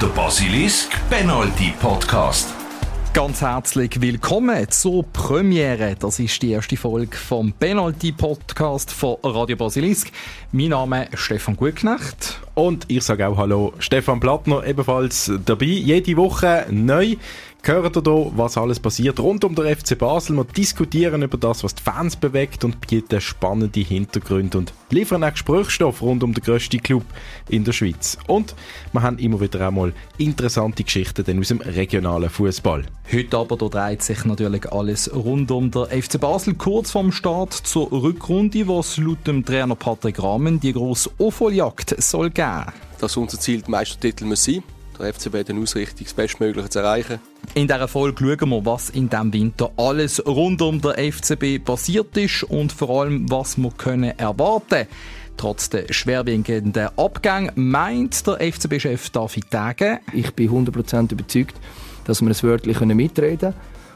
Der Basilisk Penalty Podcast. Ganz herzlich willkommen zur Premiere. Das ist die erste Folge vom Penalty Podcast von Radio Basilisk. Mein Name ist Stefan Gutknecht. Und ich sage auch Hallo, Stefan Plattner, ebenfalls dabei. Jede Woche neu hören ihr hier, was alles passiert rund um den FC Basel. Wir diskutieren über das, was die Fans bewegt und bieten spannende Hintergründe und liefern auch Gesprächsstoff rund um den grössten Club in der Schweiz. Und wir haben immer wieder einmal interessante Geschichten aus dem regionalen Fußball. Heute aber da dreht sich natürlich alles rund um den FC Basel. Kurz vorm Start zur Rückrunde, was laut dem Trainer Patrick Rahmen die grosse Aufholjagd soll geben. Dass unser Ziel der Meistertitel muss sein der FCB eine Ausrichtung, das Bestmögliche zu erreichen. In dieser Folge schauen wir, was in diesem Winter alles rund um den FCB passiert ist und vor allem, was wir können erwarten können. Trotz der schwerwiegenden Abgänge meint der FCB-Chef David Tage. Ich bin 100% überzeugt, dass wir es wörtlich mitreden können.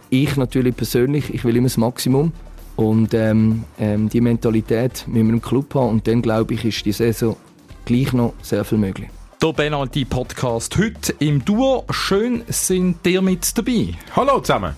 Ich natürlich persönlich, ich will immer das Maximum. Und ähm, ähm, die Mentalität müssen wir im Club haben. Und dann, glaube ich, ist die Saison gleich noch sehr viel möglich. Der Penalty Podcast heute im Duo. Schön sind ihr mit dabei. Hallo zusammen.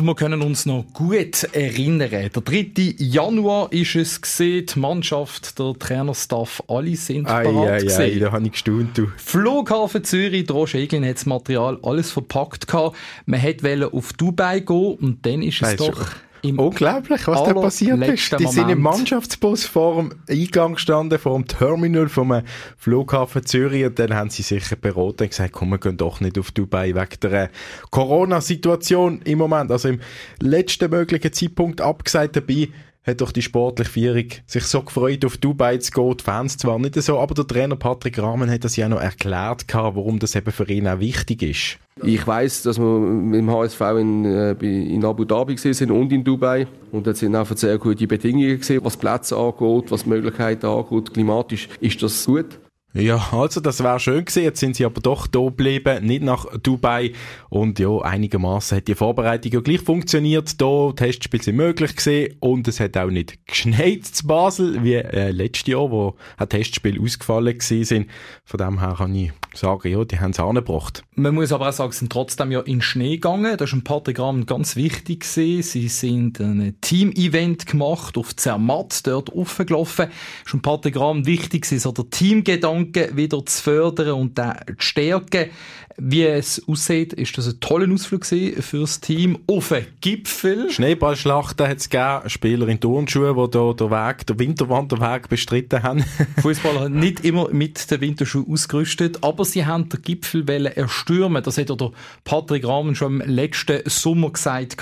Und wir können uns noch gut erinnern. Der 3. Januar ist es gesehen, die Mannschaft, der Trainerstaff, alle sind ei, bereit ei, ei, da habe ich gestaunt. Du. Flughafen Zürich, Roger Eglin hat das Material alles verpackt gehabt. Man wollte auf Dubai gehen und dann ist es doch... Unglaublich, was da passiert ist. Die Moment. sind im Mannschaftsbus vor dem Eingang gestanden, vor dem Terminal vom Flughafen Zürich und dann haben sie sich beraten und gesagt, komm, wir gehen doch nicht auf Dubai wegen der Corona-Situation im Moment. Also im letzten möglichen Zeitpunkt abgesagt dabei, hat doch die sportliche Führung sich so gefreut, auf Dubai zu gehen. Die Fans zwar nicht so, aber der Trainer Patrick Rahmen hat das ja noch erklärt, warum das eben für ihn auch wichtig ist. Ich weiß, dass wir mit dem HSV in, äh, in Abu Dhabi sind und in Dubai. Und dort sind einfach sehr gute Bedingungen gesehen, was Plätze angeht, was Möglichkeiten angeht. Klimatisch ist das gut. Ja, also das wäre schön gewesen. Jetzt sind sie aber doch da geblieben, nicht nach Dubai. Und ja, einigermaßen hat die Vorbereitung ja gleich funktioniert. Da Testspiele sind möglich gewesen und es hat auch nicht geschneit zu Basel wie äh, letztes Jahr, wo ein Testspiel ausgefallen gewesen sind. Von dem her kann ich sagen, ja, die haben es angebracht. Man muss aber auch sagen, sie sind trotzdem ja in Schnee gegangen. Das ist ein paar Gramm ganz wichtig gewesen. Sie sind ein Team-Event gemacht auf Zermatt, dort aufgelaufen. Das ist ein paar Gramm wichtig gewesen, so der Teamgedanke Gedanken wieder zu fördern und den zu stärken. Wie es aussieht, ist das ein toller Ausflug für das Team auf den Gipfel. Schneeballschlachten hat es gegeben, Spieler in Turnschuhen, die hier den Weg, den Winterwanderweg bestritten haben. Fußballer nicht immer mit den Winterschuhen ausgerüstet, aber sie haben den Gipfel erstürmen. Das hat der Patrick Rahmen schon im letzten Sommer gesagt.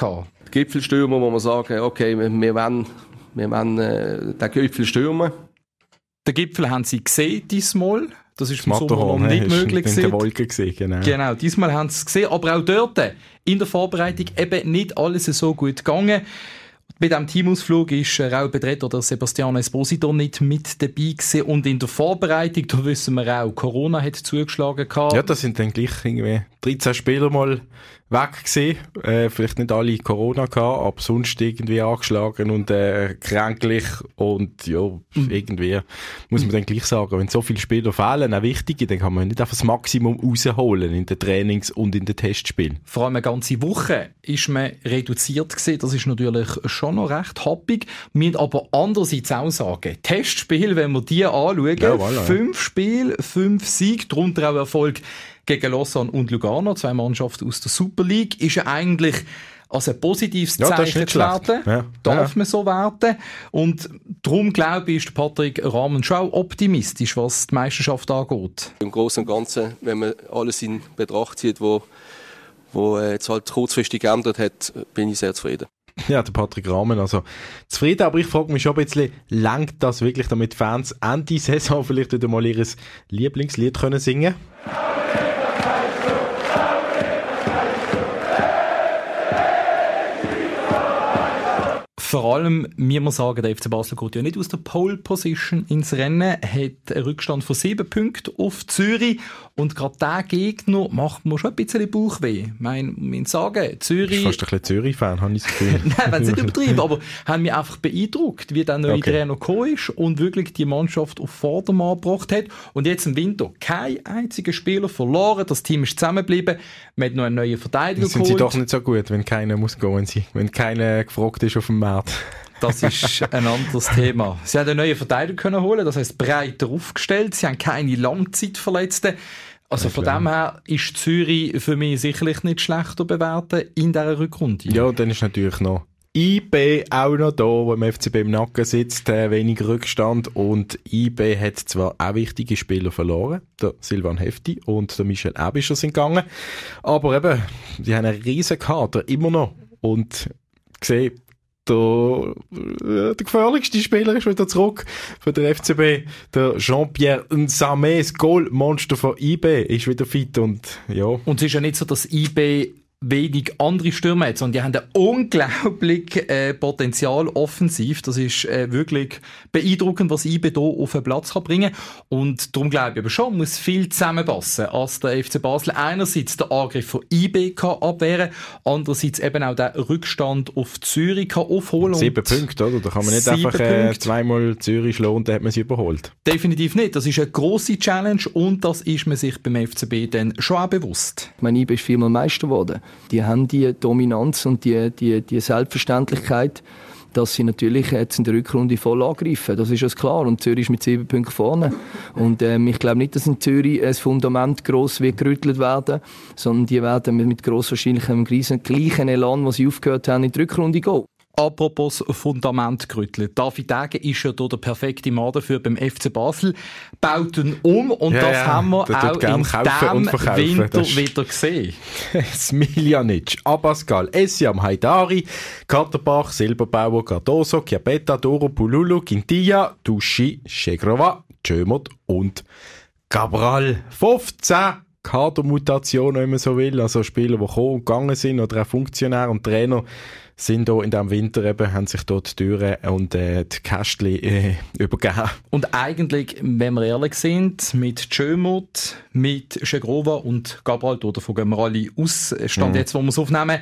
Gipfelstürmer, wo man sagen, okay, wir wollen, wir wollen äh, den Gipfel stürmen. Den Gipfel haben sie gesehen diesmal. Das ist im Sommer noch nicht möglich gewesen. In der Wolke gesehen, genau. Genau, diesmal haben sie es gesehen. Aber auch dort, in der Vorbereitung, eben nicht alles so gut gegangen. Bei diesem Teamausflug ist Raul Bedret oder Sebastiano Esposito nicht mit dabei gewesen. Und in der Vorbereitung, da wissen wir auch, Corona hat zugeschlagen gehabt. Ja, das sind dann gleich irgendwie 13 Spieler mal weg gewesen. Äh, vielleicht nicht alle Corona gehabt, aber sonst irgendwie angeschlagen und äh, kränklich und ja, mhm. irgendwie muss man dann gleich sagen, wenn so viele Spieler fehlen, auch wichtige, dann kann man nicht einfach das Maximum rausholen in den Trainings und in den Testspielen. Vor allem eine ganze Woche ist man reduziert gewesen. Das ist natürlich schon noch recht happig. Wir müssen aber andererseits auch sagen, Testspiel, wenn wir die anschauen, ja, voilà, fünf. Spiele, fünf Siege, darunter auch Erfolg gegen Lausanne und Lugano, zwei Mannschaften aus der Super League, ist ja eigentlich als ein positives Zeichen zu werten. Ja. Darf ja. man so werten. Und darum glaube ich, ist Patrick Rahmen schon auch optimistisch, was die Meisterschaft angeht. Im Großen und Ganzen, wenn man alles in Betracht zieht, wo, wo äh, jetzt halt kurzfristig geändert hat, bin ich sehr zufrieden. Ja, der Patrick Rahmen, also zufrieden, aber ich frage mich schon ein bisschen, langt das wirklich, damit Fans Ende Saison vielleicht wieder mal ihr Lieblingslied können singen können? Vor allem, wie man sagen, der FC Basel geht ja nicht aus der Pole Position ins Rennen, hat einen Rückstand von sieben Punkten auf Zürich und gerade der Gegner macht mir schon ein bisschen Bauchweh. Ich meine, man sagen, Zürich... Du bist fast ein bisschen Zürich-Fan, habe ich das Gefühl. Nein, wenn es nicht übertrieben, aber haben mich einfach beeindruckt, wie der neue okay. Trainer gekommen ist und wirklich die Mannschaft auf Vordermann gebracht hat. Und jetzt im Winter kein einziger Spieler verloren, das Team ist zusammengeblieben, man hat noch einen neuen Verteidiger Sind geholt. sie doch nicht so gut, wenn keiner muss gehen, wenn keiner gefragt ist auf dem Markt. Das ist ein anderes Thema. Sie haben einen neuen Verteidiger können holen, das heißt breiter aufgestellt. Sie haben keine Langzeitverletzten. Also ja, von dem her ist Zürich für mich sicherlich nicht schlechter bewerten in dieser Rückrunde. Ja, und dann ist natürlich noch IB auch noch da, wo im FCB im Nacken sitzt, äh, wenig Rückstand und IB hat zwar auch wichtige Spieler verloren, der Silvan Hefti und der Michel Ebischer sind gegangen, aber eben, die haben einen riesen Kader, immer noch und gesehen, der, der gefährlichste Spieler ist wieder zurück für den FCB. Der Jean-Pierre Nsamé, das Goalmonster von IB, ist wieder fit und ja. Und es ist ja nicht so, dass IB wenig andere Stürmer hat, sondern die haben ein unglaublich äh, Potenzial offensiv. Das ist äh, wirklich beeindruckend, was IB hier auf den Platz kann bringen Und darum glaube ich aber schon, muss viel zusammenpassen, als der FC Basel einerseits den Angriff von IB kann abwehren, andererseits eben auch den Rückstand auf Zürich kann aufholen. Sieben Punkte, oder? Da kann man nicht einfach äh, zweimal Zürich schlagen und dann hat man sie überholt. Definitiv nicht. Das ist eine grosse Challenge und das ist man sich beim FCB dann schon auch bewusst. Ich meine, IB ist viermal Meister geworden die haben die Dominanz und die, die, die Selbstverständlichkeit, dass sie natürlich jetzt in der Rückrunde voll angreifen. Das ist ja klar. Und Zürich ist mit sieben Punkten vorne. Und ähm, ich glaube nicht, dass in Zürich ein Fundament gross wird gerüttelt werden, sondern die werden mit gross wahrscheinlich im gleichen Elan, was sie aufgehört haben, in die Rückrunde gehen. Apropos Fundament gerüttelt. David Degen ist ja hier der perfekte Mann dafür beim FC Basel. Baut ihn um und ja, das ja, haben wir auch in diesem Winter wieder gesehen. Smiljanic, Abascal, Essiam Haidari, Katerbach, Silberbauer, Cardoso, Chiapetta, Doro, Pululu, Quintilla, Duschi, Shegrova, Jömot und Cabral. 15 Kadermutationen, wenn man so will. Also Spieler, die gekommen und gegangen sind oder auch Funktionäre und Trainer sind da in diesem Winter eben, haben sich dort die Türen und äh, die Kästchen äh, übergeben. Und eigentlich, wenn wir ehrlich sind, mit Schömut, mit Schegrova und Gabriel, davon gehen wir alle aus, Stand mhm. jetzt, wo wir es aufnehmen,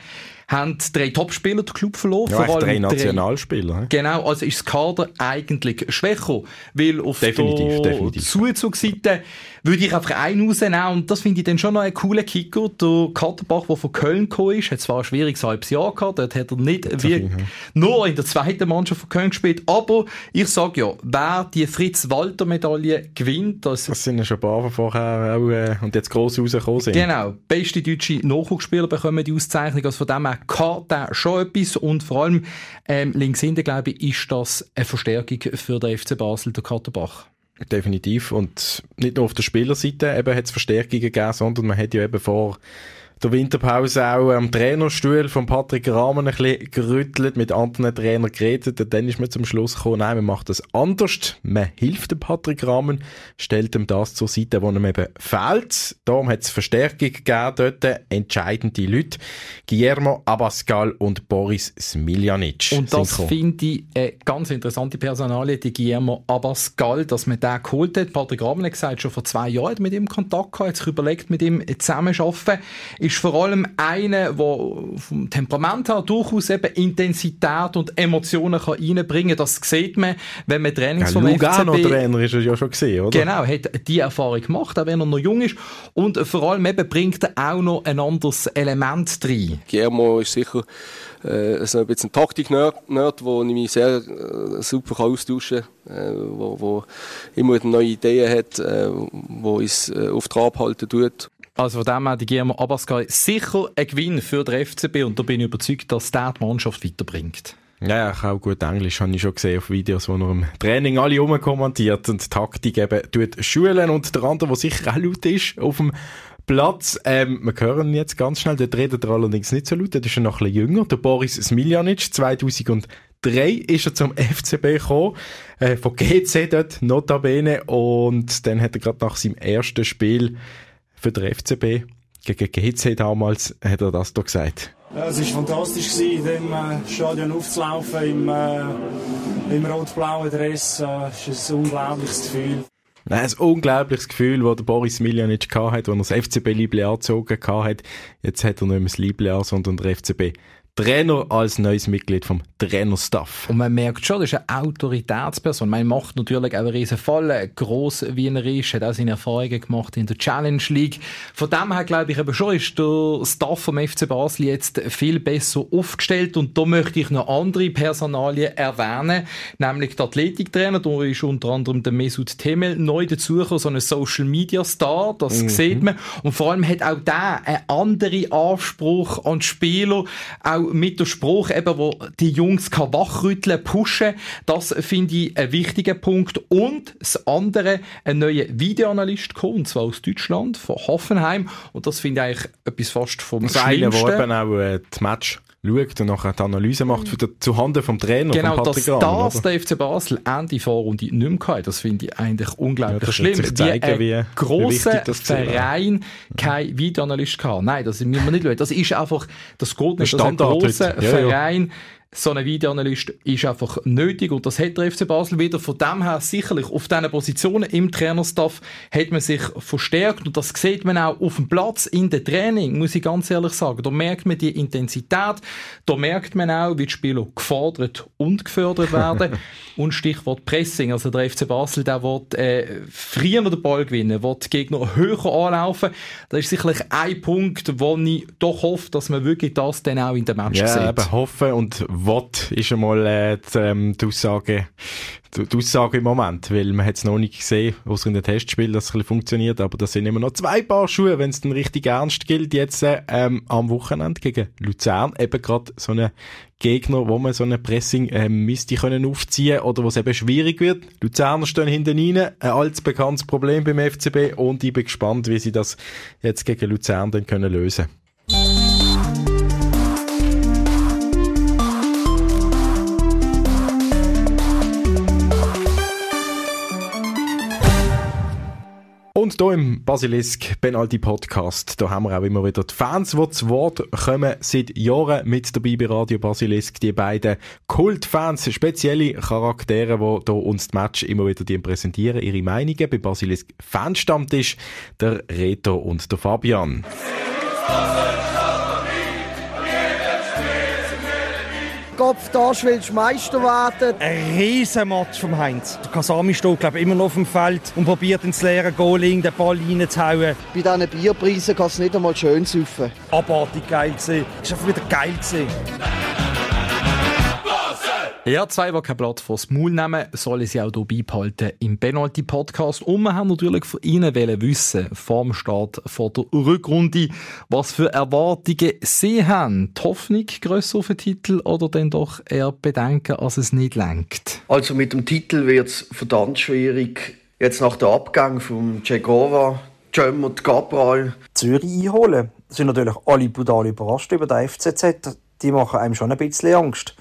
haben drei Topspieler den Club verloren. Ja, vor allem drei Nationalspieler. Drei. Genau, also ist das Kader eigentlich schwächer, weil auf definitiv, der definitiv. Zuzugsseite würde ich einfach einen rausnehmen und das finde ich dann schon noch einen coolen Kicker. Der Katterbach, der von Köln gekommen ist, hat zwar ein schwieriges halbes Jahr gehabt, dort hat er nicht wie, ja. nur in der zweiten Mannschaft von Köln gespielt, aber ich sage ja, wer die Fritz-Walter-Medaille gewinnt, das, das sind ja schon ein paar vorher auch, äh, und jetzt gross rausgekommen sind. Genau, beste deutsche Nachwuchsspieler bekommen die Auszeichnung, also von dem her kann der schon etwas und vor allem ähm, links hinten, glaube ich, ist das eine Verstärkung für den FC Basel, der Katterbach. Definitiv. Und nicht nur auf der Spielerseite hat es Verstärkungen gegeben, sondern man hat ja eben vor der Winterpause auch am Trainerstuhl von Patrick Rahmen ein bisschen gerüttelt, mit anderen Trainern geredet. Und dann ist man zum Schluss gekommen, nein, man macht das anders. Man hilft dem Patrick Rahmen, stellt ihm das zur Seite, wo ihm eben fehlt. Darum hat es Verstärkung gegeben dort, entscheidende Leute. Guillermo Abascal und Boris Smiljanic. Und das finde ich eine ganz interessante Personalie, die Guillermo Abascal, dass man den geholt hat. Patrick Rahmen hat gesagt, schon vor zwei Jahren mit ihm Kontakt gehabt, hat sich überlegt, mit ihm zusammenzuarbeiten ist vor allem einer, der vom Temperament her durchaus eben Intensität und Emotionen kann reinbringen kann. Das sieht man, wenn man Trainings ja, vom Lugano FCB... Trainer ist er ja schon gesehen, oder? Genau, hat die Erfahrung gemacht, auch wenn er noch jung ist. Und vor allem eben bringt er auch noch ein anderes Element rein. Guillermo ist sicher äh, so ein bisschen ein Taktik-Nerd, wo ich mich sehr äh, super austauschen kann, äh, wo, wo immer neue Ideen hat, äh, wo uns äh, auf Trab halten tut. Also von dem her, die Guillermo Abascal sicher ein Gewinn für den FCB und da bin ich überzeugt, dass der die Mannschaft weiterbringt. Ja, ich auch gut Englisch, habe ich schon gesehen auf Videos, wo er im Training alle rumkommentiert und die Taktik eben tut schulen und der andere, der sicher auch laut ist, auf dem Platz, ähm, wir hören jetzt ganz schnell, dort redet er allerdings nicht so laut, der ist ja noch ein bisschen jünger, der Boris Smiljanic, 2003 ist er zum FCB gekommen, äh, von GC dort, notabene, und dann hat er gerade nach seinem ersten Spiel für den FCB gegen GC damals hat er das doch gesagt. Ja, es war fantastisch, in dem äh, Stadion aufzulaufen, im, äh, im rot-blauen Dress. Es äh, ist ein unglaubliches Gefühl. Ein unglaubliches Gefühl, das Boris Miljanic hatte, als er das FCB-Liebling angezogen hat. Jetzt hat er nicht mehr das Liebling an, sondern der FCB Trainer als neues Mitglied vom Trainerstaff. Und man merkt schon, das ist eine Autoritätsperson. Man macht natürlich auch einen riesen Fall. Gross wie er ist, hat auch seine Erfahrungen gemacht in der Challenge League. Von dem her glaube ich eben schon, ist der Staff vom FC Basel jetzt viel besser aufgestellt. Und da möchte ich noch andere Personalien erwähnen, nämlich der Athletiktrainer. Da ist unter anderem der Mesut Temel neu dazugekommen, so ein Social Media Star. Das mhm. sieht man. Und vor allem hat auch der einen anderen Anspruch an die Spieler. Auch mit dem Spruch eben, wo die Jungs kann wachrütteln, pushen, das finde ich ein wichtiger Punkt. Und das andere, ein neuer Videoanalyst kommt, und zwar aus Deutschland, von Hoffenheim. Und das finde ich eigentlich etwas fast vom das Schlimmsten. Das eine, wo eben auch äh, die Match schaut und nachher die Analyse macht für die, zuhanden vom Trainer, genau, Patrick dass Rahn, das der FC Basel Ende Vorrunde nicht mehr hatte, das finde ich eigentlich unglaublich ja, schlimm. Zeigen, wie ein grosser Verein kein Videoanalyst kann. Nein, das müssen wir nicht schauen. Das ist einfach, das geht nicht, dass ein grosser Verein ja so ein Videoanalyst ist einfach nötig und das hat der FC Basel wieder. Von dem her sicherlich auf diesen Positionen im Trainerstaff hat man sich verstärkt und das sieht man auch auf dem Platz in der Training, muss ich ganz ehrlich sagen. Da merkt man die Intensität, da merkt man auch, wie die Spieler gefordert und gefördert werden und Stichwort Pressing. Also der FC Basel, der wird äh, früher den Ball gewinnen, wird Gegner höher anlaufen. Das ist sicherlich ein Punkt, wo ich doch hoffe, dass man wirklich das dann auch in der Match ja, sieht. Ja, hoffen und will, ist einmal äh, die, ähm, die Aussage die Aussage im Moment, weil man hat es noch nicht gesehen, außer in den Testspielen, dass es ein bisschen funktioniert, aber das sind immer noch zwei Paar Schuhe, wenn es dann richtig ernst gilt, jetzt ähm, am Wochenende gegen Luzern, eben gerade so eine Gegner, wo man so eine Pressing ähm, müsste können aufziehen oder wo es eben schwierig wird. Luzerner stehen hinten rein, ein altes bekanntes Problem beim FCB und ich bin gespannt, wie sie das jetzt gegen Luzern dann können lösen Und hier im Basilisk Penalty Podcast, da haben wir auch immer wieder die Fans, die zu Wort kommen, seit Jahren mit dabei bei Radio Basilisk. Die beiden Kultfans, spezielle Charaktere, die hier uns das Match immer wieder präsentieren, ihre Meinungen bei Basilisk Fanstammtisch, der Reto und der Fabian. Kopf da willst du Meister werden. Ein Riesenmatch vom Heinz. Der Kasami steht glaube immer noch auf dem Feld und probiert ins leere Goaling den Ball reinzuhauen. Bei diesen Bierpreisen kann es nicht einmal schön saufen. Abartig geil gewesen. Es war einfach wieder geil gewesen. Ja, zwei, die kein Blatt vors Maul nehmen, sollen sie auch hier beibehalten im Penalty-Podcast. Und wir haben natürlich von Ihnen wissen, vor dem Start vor der Rückrunde, was für Erwartungen Sie haben. Die Hoffnung grösser auf den Titel oder dann doch eher Bedenken, dass es nicht lenkt? Also mit dem Titel wird es verdammt schwierig. Jetzt nach dem Abgang von Cegova, Jem und Cabral. Zürich einholen. sind natürlich alle brutal überrascht über den FCZ. Die machen einem schon ein bisschen Angst.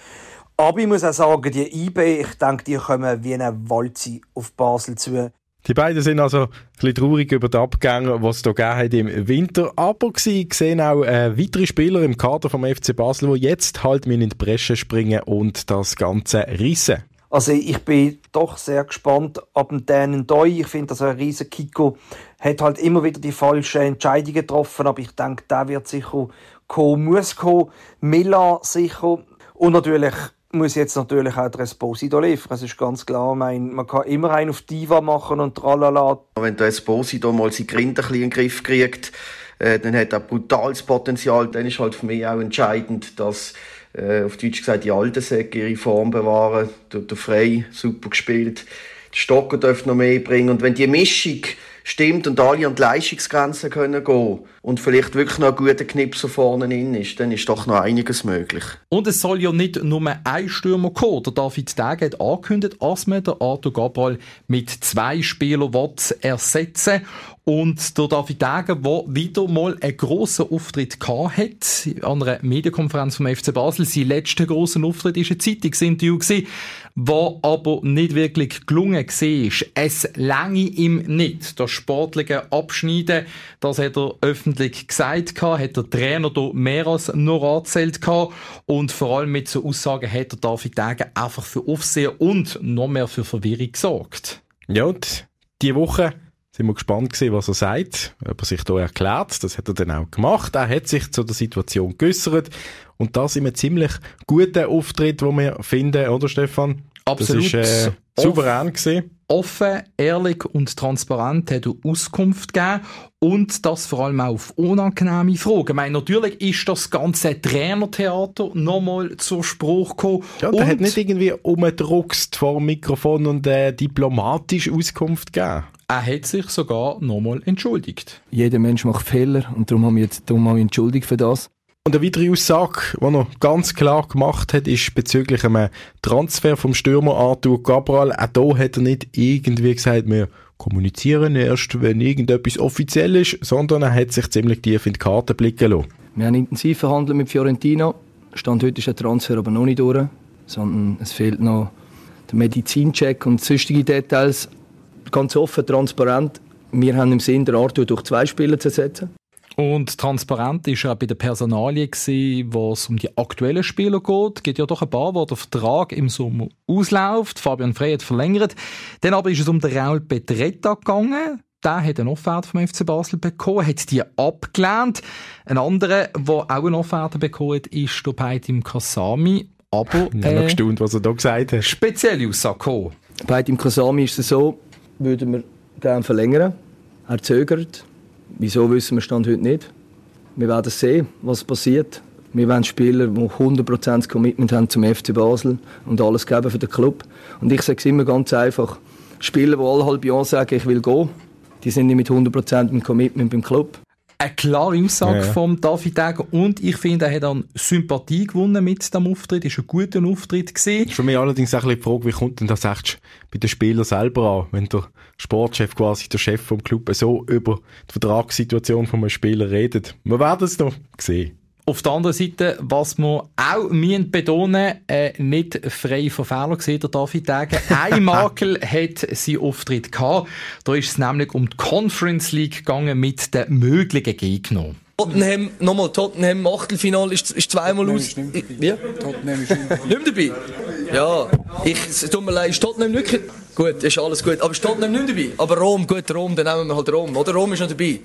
Aber ich muss auch sagen, die IB, ich denke, die kommen wie eine Walze auf Basel zu. Die beiden sind also ein bisschen traurig über den Abgang, was es hier gegeben hat im Winter. Aber sie sehen auch äh, weitere Spieler im Kader vom FC Basel, die jetzt halt in die Bresche springen und das Ganze rissen. Also ich bin doch sehr gespannt ab dem Dänen Doi. Ich finde, dass ein riesen Kiko hat halt immer wieder die falschen Entscheidungen getroffen, aber ich denke, der wird sicher kommen, muss kommen. Miller sicher und natürlich muss jetzt natürlich auch der Esposito liefern. Es ist ganz klar, mein, man kann immer einen auf Diva machen und tralala. Wenn der Esposito mal seine Grinde ein in den Griff kriegt, äh, dann hat er brutales Potenzial. Dann ist halt für mich auch entscheidend, dass äh, auf Deutsch gesagt die alten Säcke ihre Form bewahren. Der, der Frey super gespielt. Die Stocker dürfen noch mehr bringen. Und wenn die Mischung stimmt und alle an die Leistungsgrenzen können gehen und vielleicht wirklich noch ein guter Knipser vorne in ist, dann ist doch noch einiges möglich. Und es soll ja nicht nur ein Stürmer kommen. Der David Dage hat angekündigt, dass man den Arthur Gabral mit zwei Spielern ersetzen und der David Dage, der wieder mal einen grossen Auftritt hat, an einer Medienkonferenz vom FC Basel. Sein letzter grosser Auftritt war ein Zeitungsinterview, der aber nicht wirklich gelungen war. Es länge ihm nicht, das sportliche Abschneiden, das hat er öffentlich öffentlich gesagt hat der Trainer hier mehr als nur angezählt und vor allem mit so Aussagen hat der David Degen einfach für Aufsehen und noch mehr für Verwirrung gesorgt. Ja, und diese Woche sind wir gespannt gewesen, was er sagt, ob er sich da erklärt. Das hat er dann auch gemacht. Er hat sich zu der Situation geäussert und das in einem ziemlich guten Auftritt, wo wir finden, oder Stefan? Absolut. Das ist äh, souverän gewesen. Offen, ehrlich und transparent hat er Auskunft gegeben und das vor allem auch auf unangenehme Fragen. Ich meine, natürlich ist das ganze Trainertheater nochmal zur Spruch gekommen. Ja, und er hat nicht irgendwie umgedruckst vor dem Mikrofon und äh, diplomatisch Auskunft gegeben. Er hat sich sogar nochmal entschuldigt. Jeder Mensch macht Fehler und darum haben wir jetzt darum entschuldigt für das. Und eine weitere Aussage, die er ganz klar gemacht hat, ist bezüglich einem Transfer vom Stürmer Arthur Cabral. Auch da hat er nicht irgendwie gesagt, wir kommunizieren erst, wenn irgendetwas offiziell ist, sondern er hat sich ziemlich tief in die Karte blicken lassen. Wir haben intensiv verhandelt mit Fiorentina. Stand heute ist der Transfer aber noch nicht durch, sondern es fehlt noch der Medizincheck und sonstige Details. Ganz offen, transparent. Wir haben im Sinn, den Arthur durch zwei Spieler zu ersetzen. Und transparent ist ja bei der Personalie gewesen, wo es um die aktuellen Spieler geht. Es gibt ja doch ein paar, wo der Vertrag im Sommer ausläuft. Fabian Frey hat verlängert. Dann aber ist es um den Raul Petretta gegangen. Der hat eine Offerte vom FC Basel bekommen, hat die abgelehnt. Ein anderer, der auch eine Offerte bekommen hat, ist der Peitim Kasami. Aber, ich äh, noch gestaunt, was er da gesagt hat. Spezielle Aussage. Peitim Kasami ist es so, würden wir gerne verlängern. Er zögert. Wieso wissen wir Stand heute nicht. Wir werden sehen, was passiert. Wir wollen Spieler, die 100% Commitment haben zum FC Basel und alles geben für den Club. Und ich sage es immer ganz einfach. Spieler, die alle halb Jahr sagen, ich will gehen, die sind nicht mit 100% im Commitment beim Club. Eine klare Aussage ja, ja. von David Degen und ich finde, er hat dann Sympathie gewonnen mit dem Auftritt. Ist ein guter Auftritt gewesen. Für mich allerdings auch ein die Frage, wie kommt denn das echt bei den Spielern selber an, wenn der Sportchef quasi der Chef vom Club so über die Vertragssituation von einem Spieler redet. Wir werden es noch sehen. Auf der anderen Seite, was wir auch müssen betonen äh, nicht frei von Fehlern gesehen, der David Degen. Ein Makel hat sein Auftritt gehabt. Da ist es nämlich um die Conference League gegangen mit den möglichen Gegnern. Tottenham, nochmal, Tottenham Achtelfinale ist, ist zweimal aus. Wie? Tottenham ist nicht dabei. Ja, ich, es tut mir leid, ist Tottenham wirklich? Gut, ist alles gut. Aber ist Tottenham nicht dabei? Aber Rom, gut, Rom, dann nehmen wir halt Rom. Oder Rom ist noch dabei.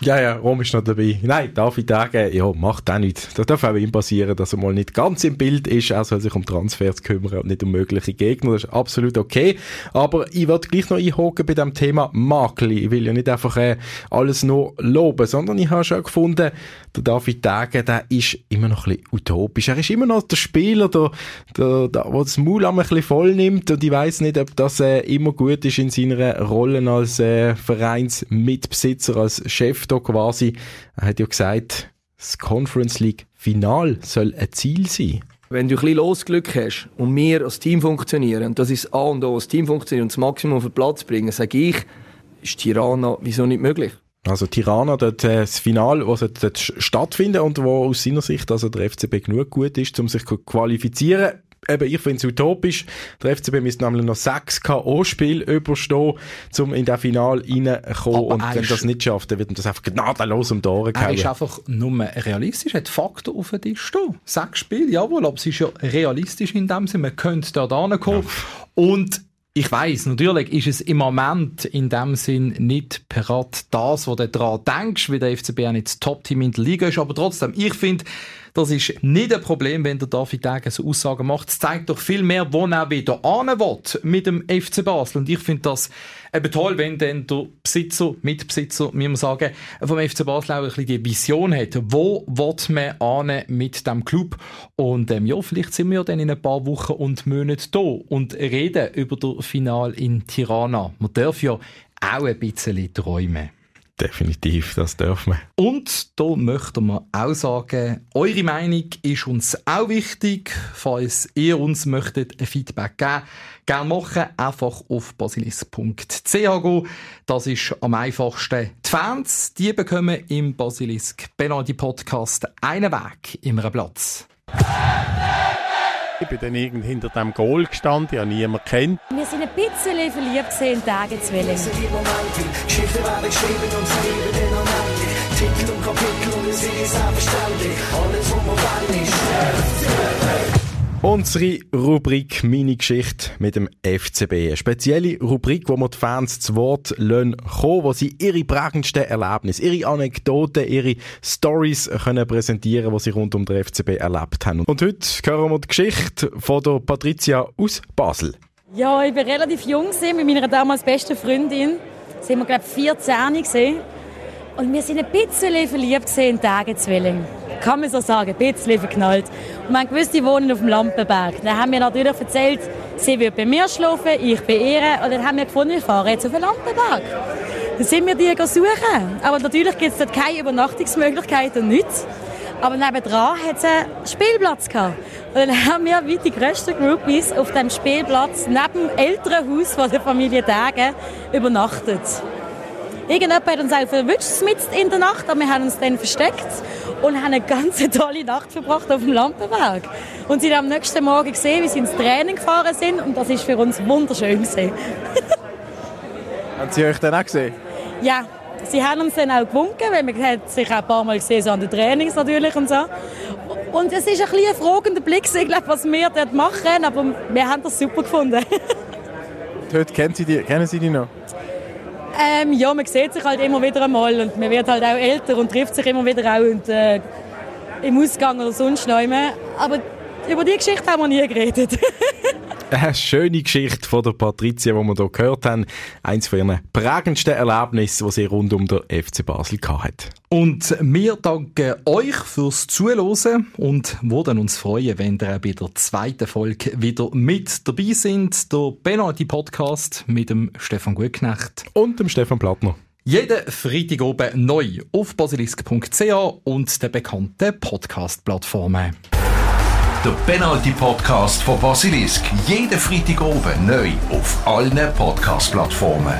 Ja, ja, Rom ist noch dabei. Nein, David Degen, ja, macht auch nichts. Das darf auch ihm passieren, dass er mal nicht ganz im Bild ist. Er soll sich um Transfers kümmern und nicht um mögliche Gegner. Das ist absolut okay. Aber ich würde gleich noch einhaken bei dem Thema Makel. Ich will ja nicht einfach äh, alles nur loben, sondern ich habe schon gefunden, der David Degen, der ist immer noch ein bisschen utopisch. Er ist immer noch der Spieler, der, der, der, der das Maul ein bisschen voll nimmt und ich weiß nicht, ob das äh, immer gut ist in seiner Rolle als äh, Vereinsmitbesitzer, als Chef da quasi. Er hat ja gesagt, das Conference League Final soll ein Ziel sein. Wenn du ein bisschen Losglück hast und wir als Team funktionieren, und das ist A und O, das Team funktionieren und das Maximum auf den Platz bringen, sage ich, ist Tirana wieso nicht möglich? Also Tirana, dort, äh, das Final, das dort stattfindet und wo aus seiner Sicht also der FCB genug gut ist, um sich zu qualifizieren. Eben, ich finde es utopisch. Der FCB müsste nämlich noch sechs K.O.-Spiele überstehen, um in das Final reinzukommen. Und wenn das nicht schafft, dann wird das einfach gnadenlos um die Ohren Er ist einfach nur realistisch, hat Fakten auf den Tisch stehen. Sechs Spiele, jawohl, aber es ist ja realistisch in dem Sinne, man könnte da hinkommen. Ja. Und ich weiß, natürlich ist es im Moment in dem Sinn nicht parat das, was du daran denkst, wie der FCB auch nicht das Top-Team in der Liga ist, aber trotzdem, ich finde, das ist nicht ein Problem, wenn der David Degen so Aussagen macht. Es zeigt doch viel mehr, wo er wieder an will mit dem FC Basel. Und ich finde das eben toll, wenn dann der Besitzer, Mitbesitzer, wie man sagen, vom FC Basel auch ein bisschen die Vision hat. Wo will man an mit dem Club? Und ähm, ja, vielleicht sind wir dann in ein paar Wochen und Monaten da und reden über das Final in Tirana. Man darf ja auch ein bisschen träumen. Definitiv, das dürfen wir. Und da möchten wir auch sagen, eure Meinung ist uns auch wichtig. Falls ihr uns möchtet ein Feedback geben, gerne machen, einfach auf basilisk.ch gehen. Das ist am einfachsten. Die Fans, die bekommen im Basilisk Penalty Podcast einen Weg, immer einen Platz. Ich bin dann irgend hinter dem Goal gestanden, ich habe niemanden kennt. Wir sind ein bisschen verliebt in Tage zu Titel und Kapitel und es ist selbstverständlich. Alles, was man will, ist Unsere Rubrik Mini-Geschichte mit dem FCB. Eine spezielle Rubrik, wo wir die Fans zu Wort lassen kommen, wo sie ihre prägendsten Erlebnisse, ihre Anekdoten, ihre Stories können präsentieren, die sie rund um den FCB erlebt haben. Und heute hören wir die Geschichte von der Patricia aus Basel. Ja, ich war relativ jung mit meiner damals besten Freundin. Sind wir, glaube ich, 14 gesehen. Und wir sind ein bisschen verliebt in Tagezwilling. Kann man so sagen, ein bisschen verknallt. Und man gewusst, die wohnen auf dem Lampenberg. Dann haben wir natürlich erzählt, sie wird bei mir schlafen, ich bei ihr. Und dann haben wir gefunden, wir fahren jetzt auf den Lampenberg. Dann sind wir die suchen. Aber natürlich gibt es dort keine Übernachtungsmöglichkeiten nichts. Aber nebenan hat es einen Spielplatz gehabt. Und dann haben wir wie die grössten Groupies auf dem Spielplatz neben dem älteren Haus der Familie Tage übernachtet. Irgendjemand hat uns auch verwünscht mit in der Nacht, aber wir haben uns dann versteckt und haben eine ganz tolle Nacht verbracht auf dem Lampenberg. Und sind am nächsten Morgen gesehen, wie sie ins Training gefahren sind und das ist für uns wunderschön gesehen. haben Sie euch dann auch gesehen? Ja, sie haben uns dann auch gewunken, weil man hat sich auch ein paar Mal gesehen, so an den Trainings natürlich und so. Und es ist ein bisschen ein fragender Blick, ich glaube, was wir dort machen, aber wir haben das super gefunden. Heute kennen Sie die, kennen Sie die noch? Ähm, ja, man sieht sich halt immer wieder einmal und man wird halt auch älter und trifft sich immer wieder auch und, äh, im Ausgang oder sonst noch immer. Aber über die Geschichte haben wir nie geredet. Eine schöne Geschichte von der Patricia, die wir hier gehört haben. Eins von ihren prägendsten Erlebnissen, die sie rund um den FC Basel hat. Und wir danken euch fürs Zuhören und würden uns freuen, wenn ihr bei der zweiten Folge wieder mit dabei sind. Der Penalty Podcast mit dem Stefan Gutknecht und dem Stefan Plattner. Jeden Freitag oben neu auf basilisk.ch und der bekannten Podcast-Plattformen. Der Penalty Podcast von Basilisk. Jeden Freitag oben neu auf allen Podcast-Plattformen.